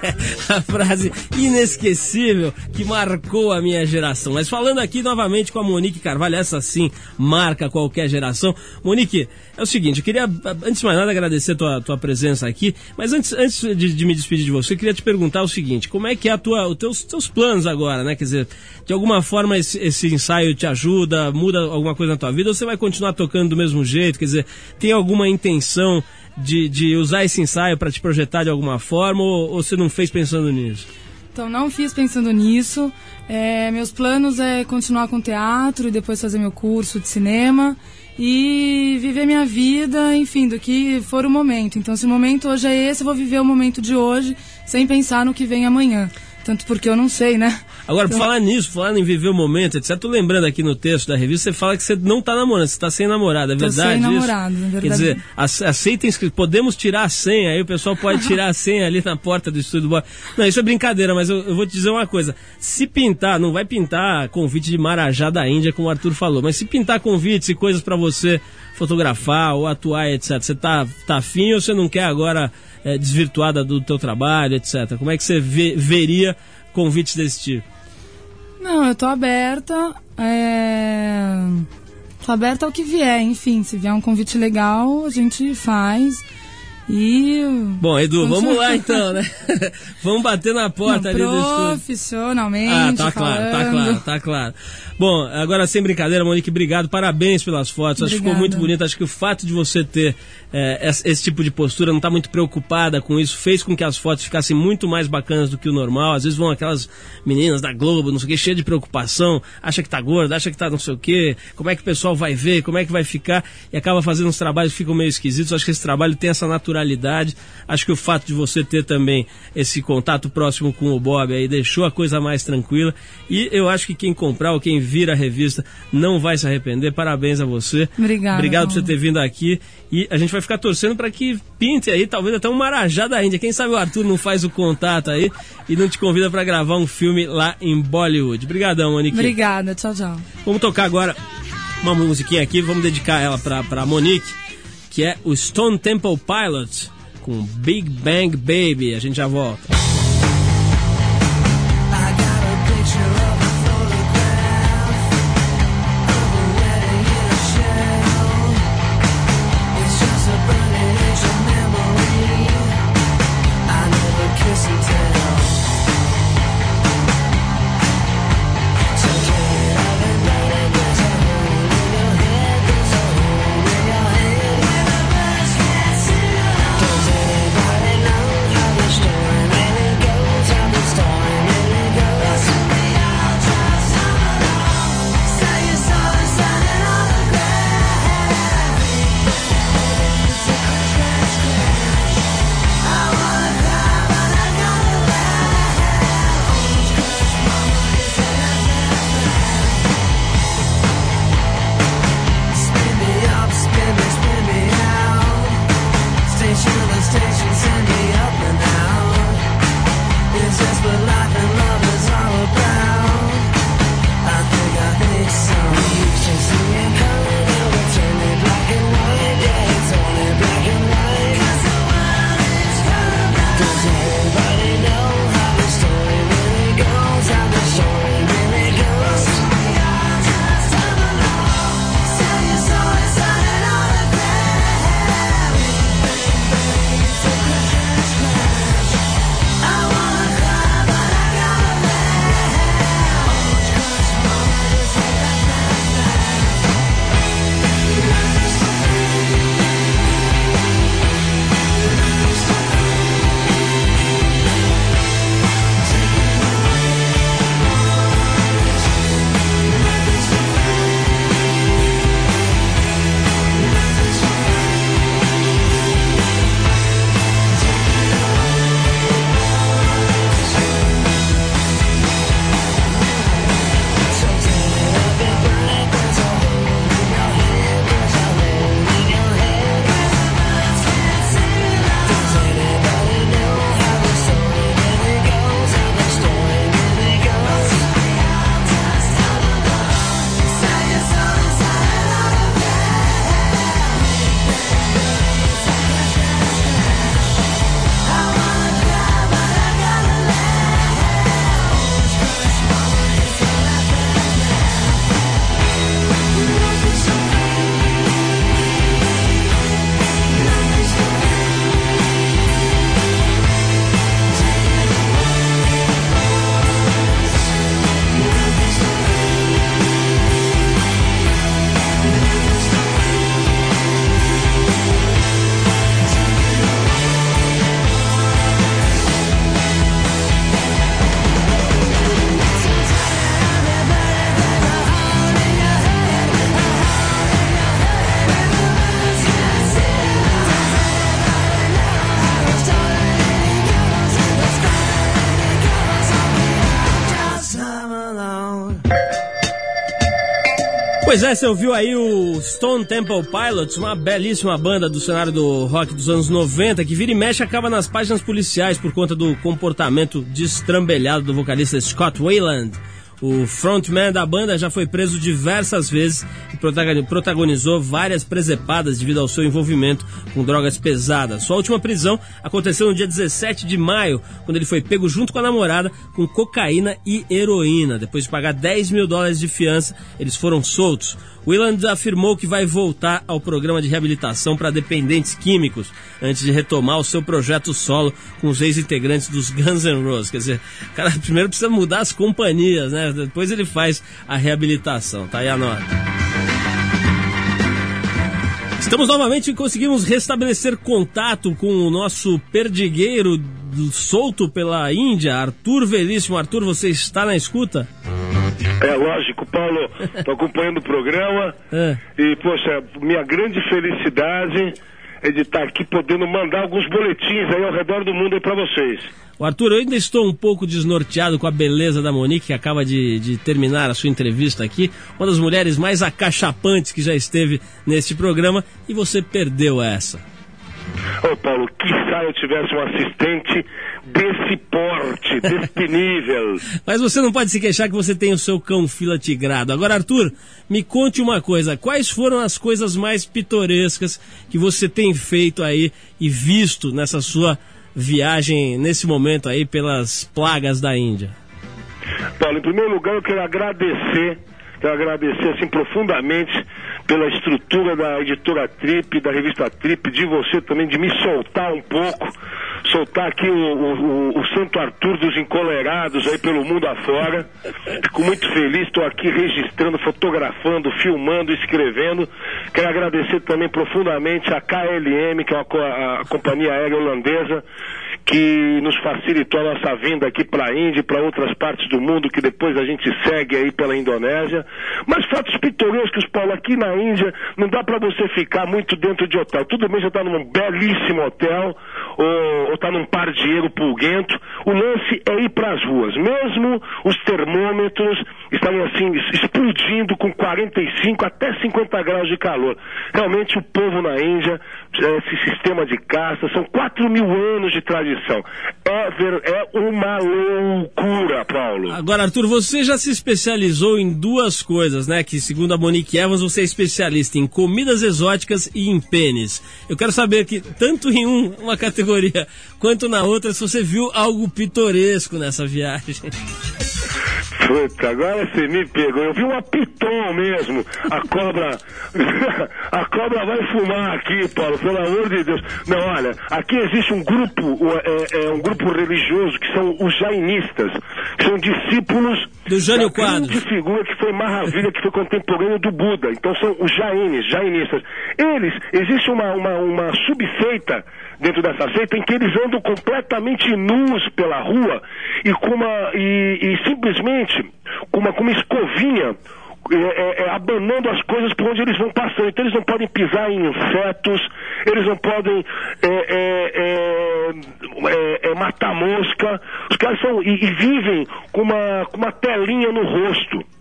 a frase inesquecível que marcou a minha geração. Mas falando aqui novamente com a Monique Carvalho, essa sim marca qualquer geração. Monique, é o seguinte, eu queria, antes de mais nada, agradecer a tua, tua presença aqui, mas antes, antes de, de me despedir de você, eu queria te perguntar o seguinte, como é que é a tua, os teus, teus planos agora, né? Quer dizer, de alguma forma esse, esse ensaio te ajuda, muda alguma coisa na tua vida, ou você vai continuar tocando do mesmo jeito? Quer dizer, tem alguma intenção de, de usar esse ensaio para te projetar de alguma forma ou, ou, você não fez pensando nisso? Então, não fiz pensando nisso. É, meus planos é continuar com teatro e depois fazer meu curso de cinema e viver minha vida, enfim, do que for o momento. Então, se o momento hoje é esse, eu vou viver o momento de hoje sem pensar no que vem amanhã. Tanto porque eu não sei, né? Agora, então... falar nisso, falar em viver o momento, etc. Tô lembrando aqui no texto da revista, você fala que você não tá namorando, você tá sem namorada, é verdade? Sem isso? namorado, é verdade. Quer dizer, aceitem podemos tirar a senha, aí o pessoal pode tirar a senha ali na porta do estúdio. Não, isso é brincadeira, mas eu, eu, vou te dizer uma coisa. Se pintar, não vai pintar convite de Marajá da Índia, como o Arthur falou, mas se pintar convites e coisas para você fotografar ou atuar, etc. Você tá, tá afim ou você não quer agora é, desvirtuada do teu trabalho, etc. Como é que você vê, veria convites desse tipo? Não, eu tô aberta. É... Tô aberta ao que vier, enfim. Se vier um convite legal, a gente faz. E. Bom, Edu, vamos lá então, né? vamos bater na porta Não, ali do estúdio. Profissionalmente. Ah, tá falando. claro, tá claro, tá claro. Bom, agora sem brincadeira, Monique, obrigado, parabéns pelas fotos. Acho que ficou muito bonito. Acho que o fato de você ter é, esse, tipo de postura, não estar tá muito preocupada com isso, fez com que as fotos ficassem muito mais bacanas do que o normal. Às vezes vão aquelas meninas da Globo, não sei o que, cheia de preocupação, acha que tá gorda, acha que tá não sei o que, como é que o pessoal vai ver, como é que vai ficar, e acaba fazendo uns trabalhos que ficam meio esquisitos. Acho que esse trabalho tem essa naturalidade naturalidade. Acho que o fato de você ter também esse contato próximo com o Bob aí deixou a coisa mais tranquila. E eu acho que quem comprar ou quem vir a revista não vai se arrepender. Parabéns a você. Obrigada, Obrigado por você ter vindo aqui. E a gente vai ficar torcendo para que pinte aí, talvez até um Marajá da Índia. Quem sabe o Arthur não faz o contato aí e não te convida para gravar um filme lá em Bollywood. Obrigadão, Monique. Obrigada, tchau, tchau. Vamos tocar agora uma musiquinha aqui, vamos dedicar ela pra Monique, que é o Stone Temple Pilots com Big Bang Baby. A gente já volta. Pois é, você ouviu aí o Stone Temple Pilots, uma belíssima banda do cenário do rock dos anos 90, que vira e mexe acaba nas páginas policiais por conta do comportamento destrambelhado do vocalista Scott Wayland. O frontman da banda já foi preso diversas vezes e protagoni- protagonizou várias presepadas devido ao seu envolvimento com drogas pesadas. Sua última prisão aconteceu no dia 17 de maio, quando ele foi pego junto com a namorada com cocaína e heroína. Depois de pagar 10 mil dólares de fiança, eles foram soltos. Willand afirmou que vai voltar ao programa de reabilitação para dependentes químicos antes de retomar o seu projeto solo com os ex-integrantes dos Guns N' Roses. Quer dizer, o cara primeiro precisa mudar as companhias, né? Depois ele faz a reabilitação. Tá aí a nota. Estamos novamente e conseguimos restabelecer contato com o nosso perdigueiro solto pela Índia, Arthur Veríssimo. Arthur, você está na escuta? É lógico, Paulo, tô acompanhando o programa É. e, poxa, minha grande felicidade é de estar aqui podendo mandar alguns boletins aí ao redor do mundo para vocês. O Arthur, eu ainda estou um pouco desnorteado com a beleza da Monique, que acaba de, de, terminar a sua entrevista aqui. Uma das mulheres mais acachapantes que já esteve neste programa, e você perdeu essa. Ô Paulo, quiçá eu tivesse um assistente desse porte, desse nível. Mas você não pode se queixar que você tem o seu cão fila tigrado. Agora, Arthur, me conte uma coisa: quais foram as coisas mais pitorescas que você tem feito aí e visto nessa sua viagem, nesse momento aí, pelas plagas da Índia? Paulo, em primeiro lugar, eu quero agradecer, quero agradecer assim profundamente pela estrutura da editora Trip, da revista Trip, de você também, de me soltar um pouco, soltar aqui o, o, o Santo Arthur dos Encolerados aí pelo mundo afora. Fico muito feliz, estou aqui registrando, fotografando, filmando, escrevendo. Quero agradecer também profundamente a KLM, que é a, a companhia aérea holandesa, que nos facilitou a nossa vinda aqui para a Índia e para outras partes do mundo, que depois a gente segue aí pela Indonésia. Mas fatos pitorescos, Paulo, aqui na Índia não dá para você ficar muito dentro de hotel. Tudo bem, você está num belíssimo hotel ou está num pardieiro pulguento. O lance é ir para as ruas. Mesmo os termômetros estarem assim explodindo com 45 até 50 graus de calor. Realmente o povo na Índia, esse sistema de caça, são 4 mil anos de tradição é, ver, é uma loucura, Paulo. Agora, Arthur, você já se especializou em duas coisas, né? Que segundo a Monique Evans, você é especialista em comidas exóticas e em pênis. Eu quero saber que, tanto em um, uma categoria, quanto na outra, se você viu algo pitoresco nessa viagem. Puta, agora você me pegou. Eu vi uma piton mesmo. A cobra. a cobra vai fumar aqui, Paulo, pelo amor de Deus. Não, olha, aqui existe um grupo, é, é um grupo religioso que são os jainistas. São discípulos do Jânio Quadros. grande figura que foi maravilha, que foi contemporâneo do Buda. Então são os jaines, jainistas. Eles, existe uma, uma, uma subseita dentro dessa seita em que eles andam completamente nus pela rua e com uma e, e simplesmente com uma, com uma escovinha é, é, é, abanando as coisas por onde eles vão passando. Então eles não podem pisar em insetos, eles não podem é, é, é matar mosca. Os caras são e, e, vivem com uma, com uma telinha no rosto.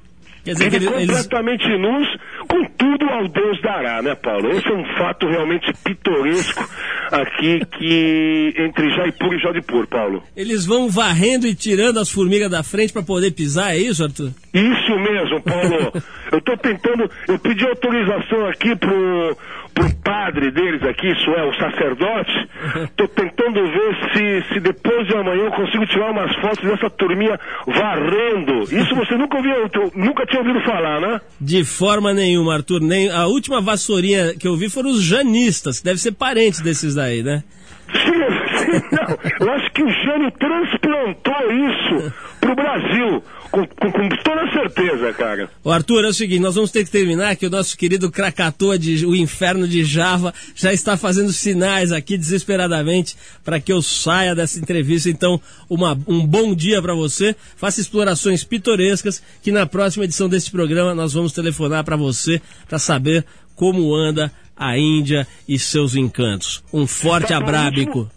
Quer dizer que eles, completamente eles... nus, com tudo ao Deus dará, né, Paulo? Esse é um fato realmente pitoresco aqui que entre Jaipur e Jodhpur, Paulo. Eles vão varrendo e tirando as formigas da frente para poder pisar, é isso, Arthur? Isso mesmo, Paulo. eu estou tentando, eu pedi autorização aqui pro pro padre deles aqui, isso é, o sacerdote, estou tentando ver se, se depois de amanhã eu consigo tirar umas fotos dessa turminha varrendo. Isso você nunca ouviu, nunca tinha ouvido falar, né? De forma nenhuma, Arthur. Nem, a última vassourinha que eu vi foram os janistas, que deve ser parentes desses daí, né? Sim, sim, não. Eu acho que o Jânio transplantou isso pro Brasil. Com, com, com, toda certeza, cara. O Arthur, é o seguinte, nós vamos ter que terminar que o nosso querido Krakatoa, de, o inferno de Java, já está fazendo sinais aqui desesperadamente para que eu saia dessa entrevista. Então, uma, um bom dia para você. Faça explorações pitorescas que na próxima edição deste programa nós vamos telefonar para você para saber como anda a Índia e seus encantos. Um forte tá, abrábico.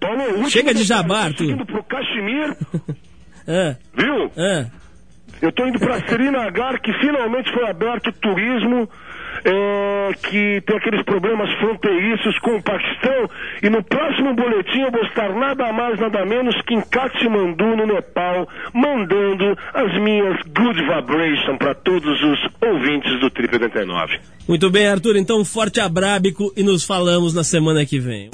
Paulo, Chega de jabá, Arthur. indo pro. é. Viu? É. Eu estou indo para Srinagar, que finalmente foi aberto o turismo, é, que tem aqueles problemas fronteiriços com o Paquistão. E no próximo boletim eu vou estar nada mais, nada menos que em Kathmandu, no Nepal, mandando as minhas good vibration para todos os ouvintes do Trip 89. Muito bem, Arthur. Então, um forte abrábico e nos falamos na semana que vem.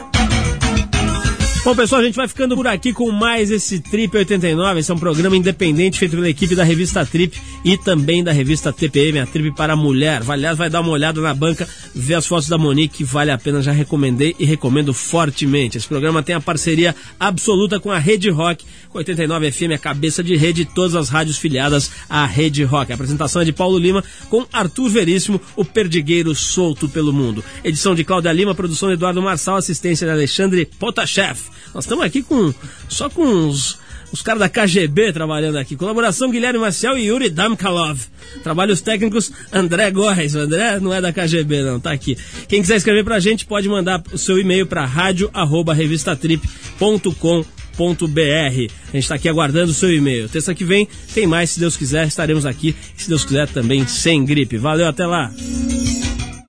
Bom, pessoal, a gente vai ficando por aqui com mais esse Trip 89. Esse é um programa independente feito pela equipe da revista Trip e também da revista TPM, a Trip para a Mulher. Aliás, vai dar uma olhada na banca, ver as fotos da Monique, que vale a pena, já recomendei e recomendo fortemente. Esse programa tem a parceria absoluta com a Rede Rock, com 89 FM, a cabeça de rede de todas as rádios filiadas à Rede Rock. A apresentação é de Paulo Lima com Arthur Veríssimo, o perdigueiro solto pelo mundo. Edição de Cláudia Lima, produção de Eduardo Marçal, assistência de Alexandre Potashev. Nós estamos aqui com só com uns Os caras da KGB trabalhando aqui. Colaboração Guilherme Maciel e Yuri Damkalov. Trabalhos técnicos André Góes. O André não é da KGB, não, tá aqui. Quem quiser escrever pra gente pode mandar o seu e-mail para rádio@revistatrip.com a gente está aqui aguardando o seu e-mail. Terça que vem tem mais, se Deus quiser, estaremos aqui. Se Deus quiser, também sem gripe. Valeu, até lá!